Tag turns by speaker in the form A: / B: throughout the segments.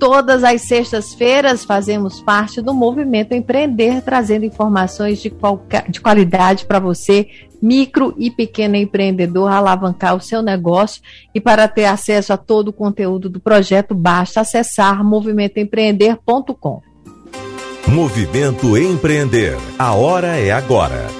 A: Todas as sextas-feiras fazemos parte do Movimento Empreender, trazendo informações de, de qualidade para você, micro e pequeno empreendedor, alavancar o seu negócio. E para ter acesso a todo o conteúdo do projeto, basta acessar movimentoempreender.com.
B: Movimento Empreender. A hora é agora.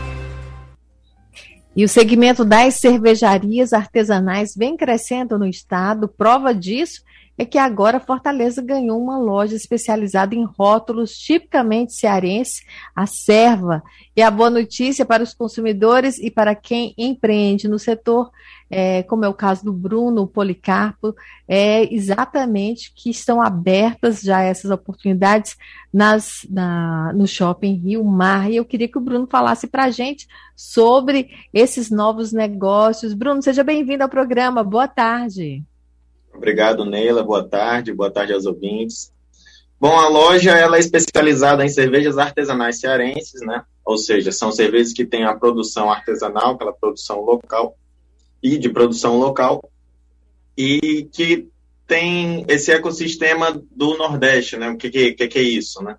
A: E o segmento das cervejarias artesanais vem crescendo no estado. Prova disso é que agora Fortaleza ganhou uma loja especializada em rótulos tipicamente cearense, a Serva. E a boa notícia para os consumidores e para quem empreende no setor, é, como é o caso do Bruno Policarpo, é exatamente que estão abertas já essas oportunidades nas, na, no Shopping Rio Mar. E eu queria que o Bruno falasse para a gente sobre esses novos negócios. Bruno, seja bem-vindo ao programa. Boa tarde.
C: Obrigado, Neila. Boa tarde. Boa tarde aos ouvintes. Bom, a loja ela é especializada em cervejas artesanais cearenses, né? Ou seja, são cervejas que têm a produção artesanal, aquela produção local e de produção local, e que tem esse ecossistema do Nordeste, né? O que, que, que, é isso, né?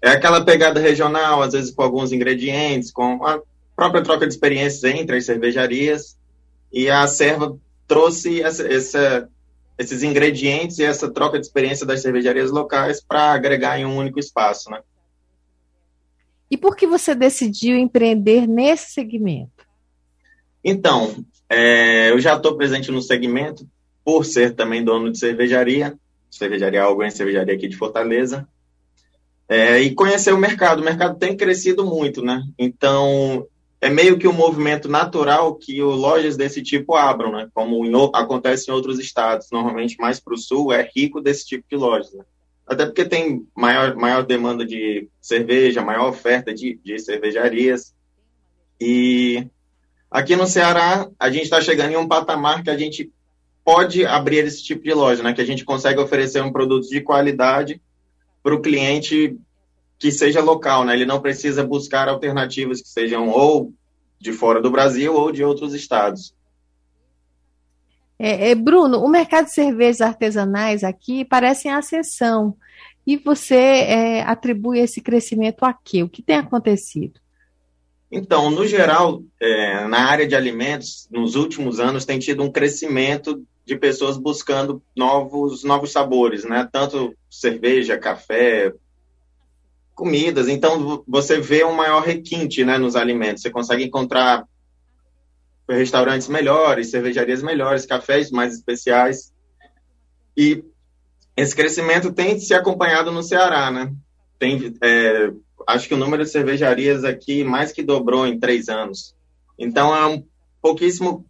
C: É aquela pegada regional, às vezes com alguns ingredientes, com a própria troca de experiências entre as cervejarias, e a serva trouxe essa, essa esses ingredientes e essa troca de experiência das cervejarias locais para agregar em um único espaço, né?
A: E por que você decidiu empreender nesse segmento?
C: Então, é, eu já estou presente no segmento por ser também dono de cervejaria, cervejaria Algon, cervejaria aqui de Fortaleza, é, e conhecer o mercado. O mercado tem crescido muito, né? Então, é meio que um movimento natural que lojas desse tipo abram, né? Como em, acontece em outros estados, normalmente mais para o sul é rico desse tipo de lojas. Né? Até porque tem maior, maior demanda de cerveja, maior oferta de, de cervejarias. E aqui no Ceará, a gente está chegando em um patamar que a gente pode abrir esse tipo de loja, né? Que a gente consegue oferecer um produto de qualidade para o cliente que seja local, né? Ele não precisa buscar alternativas que sejam ou de fora do Brasil ou de outros estados.
A: É, é, Bruno, o mercado de cervejas artesanais aqui parece em ascensão. E você é, atribui esse crescimento a quê? O que tem acontecido?
C: Então, no geral, é, na área de alimentos, nos últimos anos tem tido um crescimento de pessoas buscando novos, novos sabores, né? Tanto cerveja, café, comidas. Então, você vê um maior requinte né, nos alimentos. Você consegue encontrar restaurantes melhores, cervejarias melhores, cafés mais especiais. E esse crescimento tem se acompanhado no Ceará, né? Tem, é, acho que o número de cervejarias aqui mais que dobrou em três anos. Então, é um pouquíssimo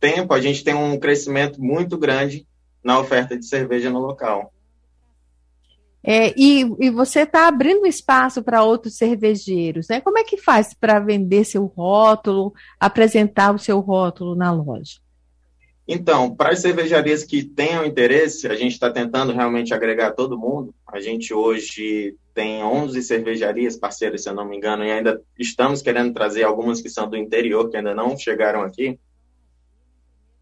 C: tempo, a gente tem um crescimento muito grande na oferta de cerveja no local.
A: É, e, e, você está abrindo espaço para outros cervejeiros, né? Como é que faz para vender seu rótulo, apresentar o seu rótulo na loja?
C: Então, para as cervejarias que tenham interesse, a gente está tentando realmente agregar todo mundo. A gente hoje tem 11 cervejarias parceiras, se eu não me engano, e ainda estamos querendo trazer algumas que são do interior, que ainda não chegaram aqui.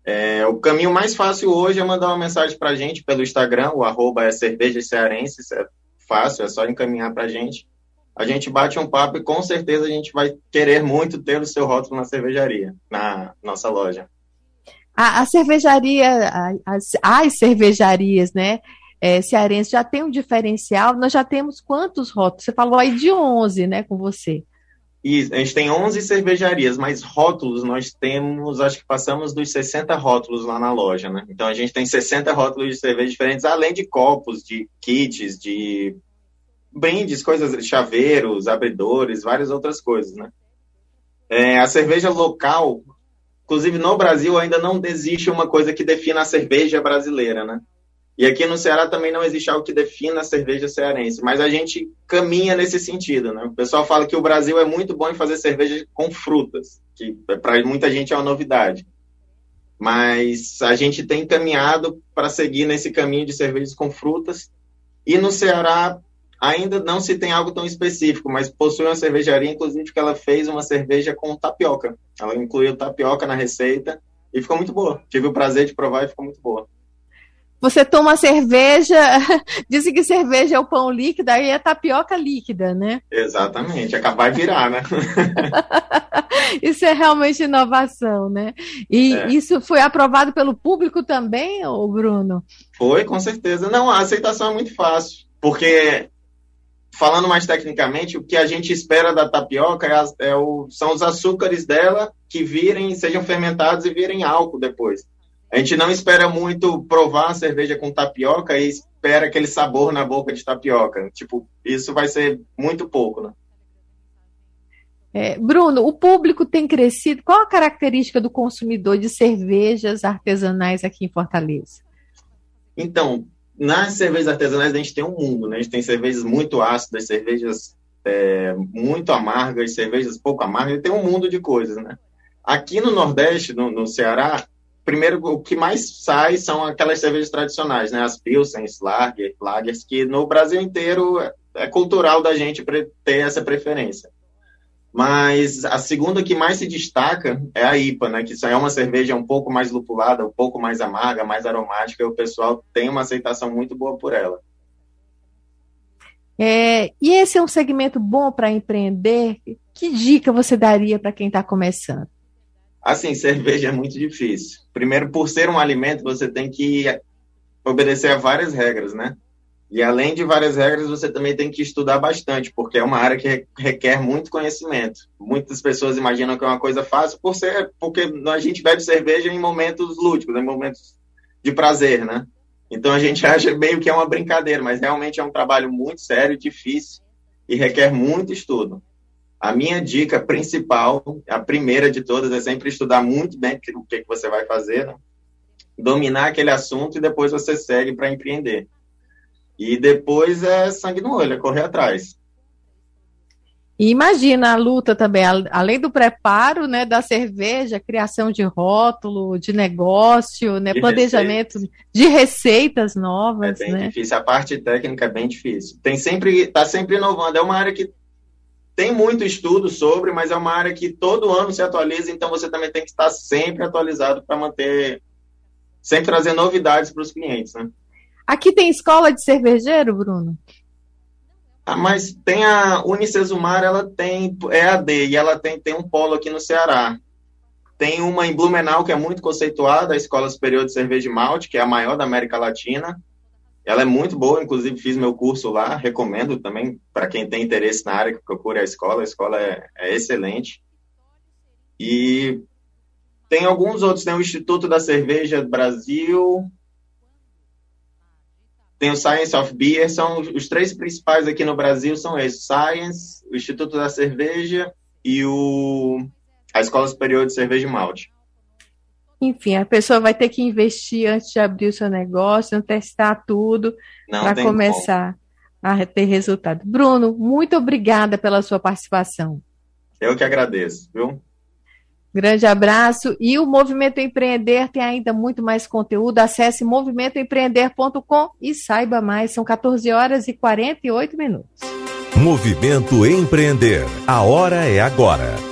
C: É, o caminho mais fácil hoje é mandar uma mensagem para a gente pelo Instagram, o arroba é cerveja cearense, é fácil, é só encaminhar para a gente. A gente bate um papo e com certeza a gente vai querer muito ter o seu rótulo na cervejaria, na nossa loja.
A: A, a cervejaria, as, as, cervejarias, né, é, cearense já tem um diferencial. Nós já temos quantos rótulos? Você falou aí de 11, né, com você.
C: E a gente tem 11 cervejarias, mas rótulos nós temos, acho que passamos dos 60 rótulos lá na loja, né? Então a gente tem 60 rótulos de cerveja diferentes, além de copos, de kits, de brindes, coisas, chaveiros, abridores, várias outras coisas, né? É, a cerveja local, inclusive no Brasil, ainda não existe uma coisa que defina a cerveja brasileira, né? E aqui no Ceará também não existe algo que defina a cerveja cearense, mas a gente caminha nesse sentido, né? O pessoal fala que o Brasil é muito bom em fazer cerveja com frutas, que para muita gente é uma novidade. Mas a gente tem caminhado para seguir nesse caminho de cervejas com frutas. E no Ceará ainda não se tem algo tão específico, mas possui uma cervejaria, inclusive, que ela fez uma cerveja com tapioca. Ela incluiu tapioca na receita e ficou muito boa. Tive o prazer de provar e ficou muito boa.
A: Você toma cerveja, dizem que cerveja é o pão líquido, aí é tapioca líquida, né?
C: Exatamente, acabar de virar, né?
A: isso é realmente inovação, né? E é. isso foi aprovado pelo público também, ô Bruno?
C: Foi, com certeza. Não, a aceitação é muito fácil, porque falando mais tecnicamente, o que a gente espera da tapioca é, é o, são os açúcares dela que virem, sejam fermentados e virem álcool depois. A gente não espera muito provar a cerveja com tapioca e espera aquele sabor na boca de tapioca. Tipo, isso vai ser muito pouco, né?
A: É, Bruno, o público tem crescido. Qual a característica do consumidor de cervejas artesanais aqui em Fortaleza?
C: Então, nas cervejas artesanais a gente tem um mundo, né? A gente tem cervejas muito ácidas, cervejas é, muito amargas, cervejas pouco amargas, tem um mundo de coisas, né? Aqui no Nordeste, no, no Ceará, primeiro, o que mais sai são aquelas cervejas tradicionais, né? As Pilsens, Lager, Lagers, que no Brasil inteiro é, é cultural da gente ter essa preferência. Mas a segunda que mais se destaca é a IPA, né? Que é uma cerveja um pouco mais lupulada, um pouco mais amarga, mais aromática, e o pessoal tem uma aceitação muito boa por ela.
A: É, e esse é um segmento bom para empreender? Que dica você daria para quem está começando?
C: Assim, cerveja é muito difícil. Primeiro, por ser um alimento, você tem que obedecer a várias regras, né? E além de várias regras, você também tem que estudar bastante, porque é uma área que requer muito conhecimento. Muitas pessoas imaginam que é uma coisa fácil por ser, porque a gente bebe cerveja em momentos lúdicos, em momentos de prazer, né? Então a gente acha meio que é uma brincadeira, mas realmente é um trabalho muito sério, difícil e requer muito estudo. A minha dica principal, a primeira de todas, é sempre estudar muito bem o que, que você vai fazer, né? dominar aquele assunto e depois você segue para empreender. E depois é sangue no olho, é correr atrás.
A: E imagina a luta também, além do preparo né, da cerveja, criação de rótulo, de negócio, né, de planejamento receitas. de receitas novas.
C: É bem
A: né?
C: difícil, a parte técnica é bem difícil. Tem sempre, está sempre inovando, é uma área que tem muito estudo sobre, mas é uma área que todo ano se atualiza, então você também tem que estar sempre atualizado para manter, sempre trazer novidades para os clientes, né?
A: Aqui tem escola de cervejeiro, Bruno?
C: Ah, mas tem a Unicesumar, ela tem EAD e ela tem, tem um polo aqui no Ceará. Tem uma em Blumenau que é muito conceituada, a Escola Superior de Cerveja e Malte, que é a maior da América Latina. Ela é muito boa, inclusive fiz meu curso lá, recomendo também para quem tem interesse na área que procure a escola. A escola é, é excelente. E tem alguns outros, tem o Instituto da Cerveja Brasil, tem o Science of Beer, são os três principais aqui no Brasil são esses, Science, o Instituto da Cerveja e o a Escola Superior de Cerveja e Malte.
A: Enfim, a pessoa vai ter que investir antes de abrir o seu negócio, testar tudo para começar como. a ter resultado. Bruno, muito obrigada pela sua participação.
C: Eu que agradeço, viu?
A: Grande abraço. E o Movimento Empreender tem ainda muito mais conteúdo. Acesse movimentoempreender.com e saiba mais. São 14 horas e 48 minutos.
B: Movimento Empreender. A hora é agora.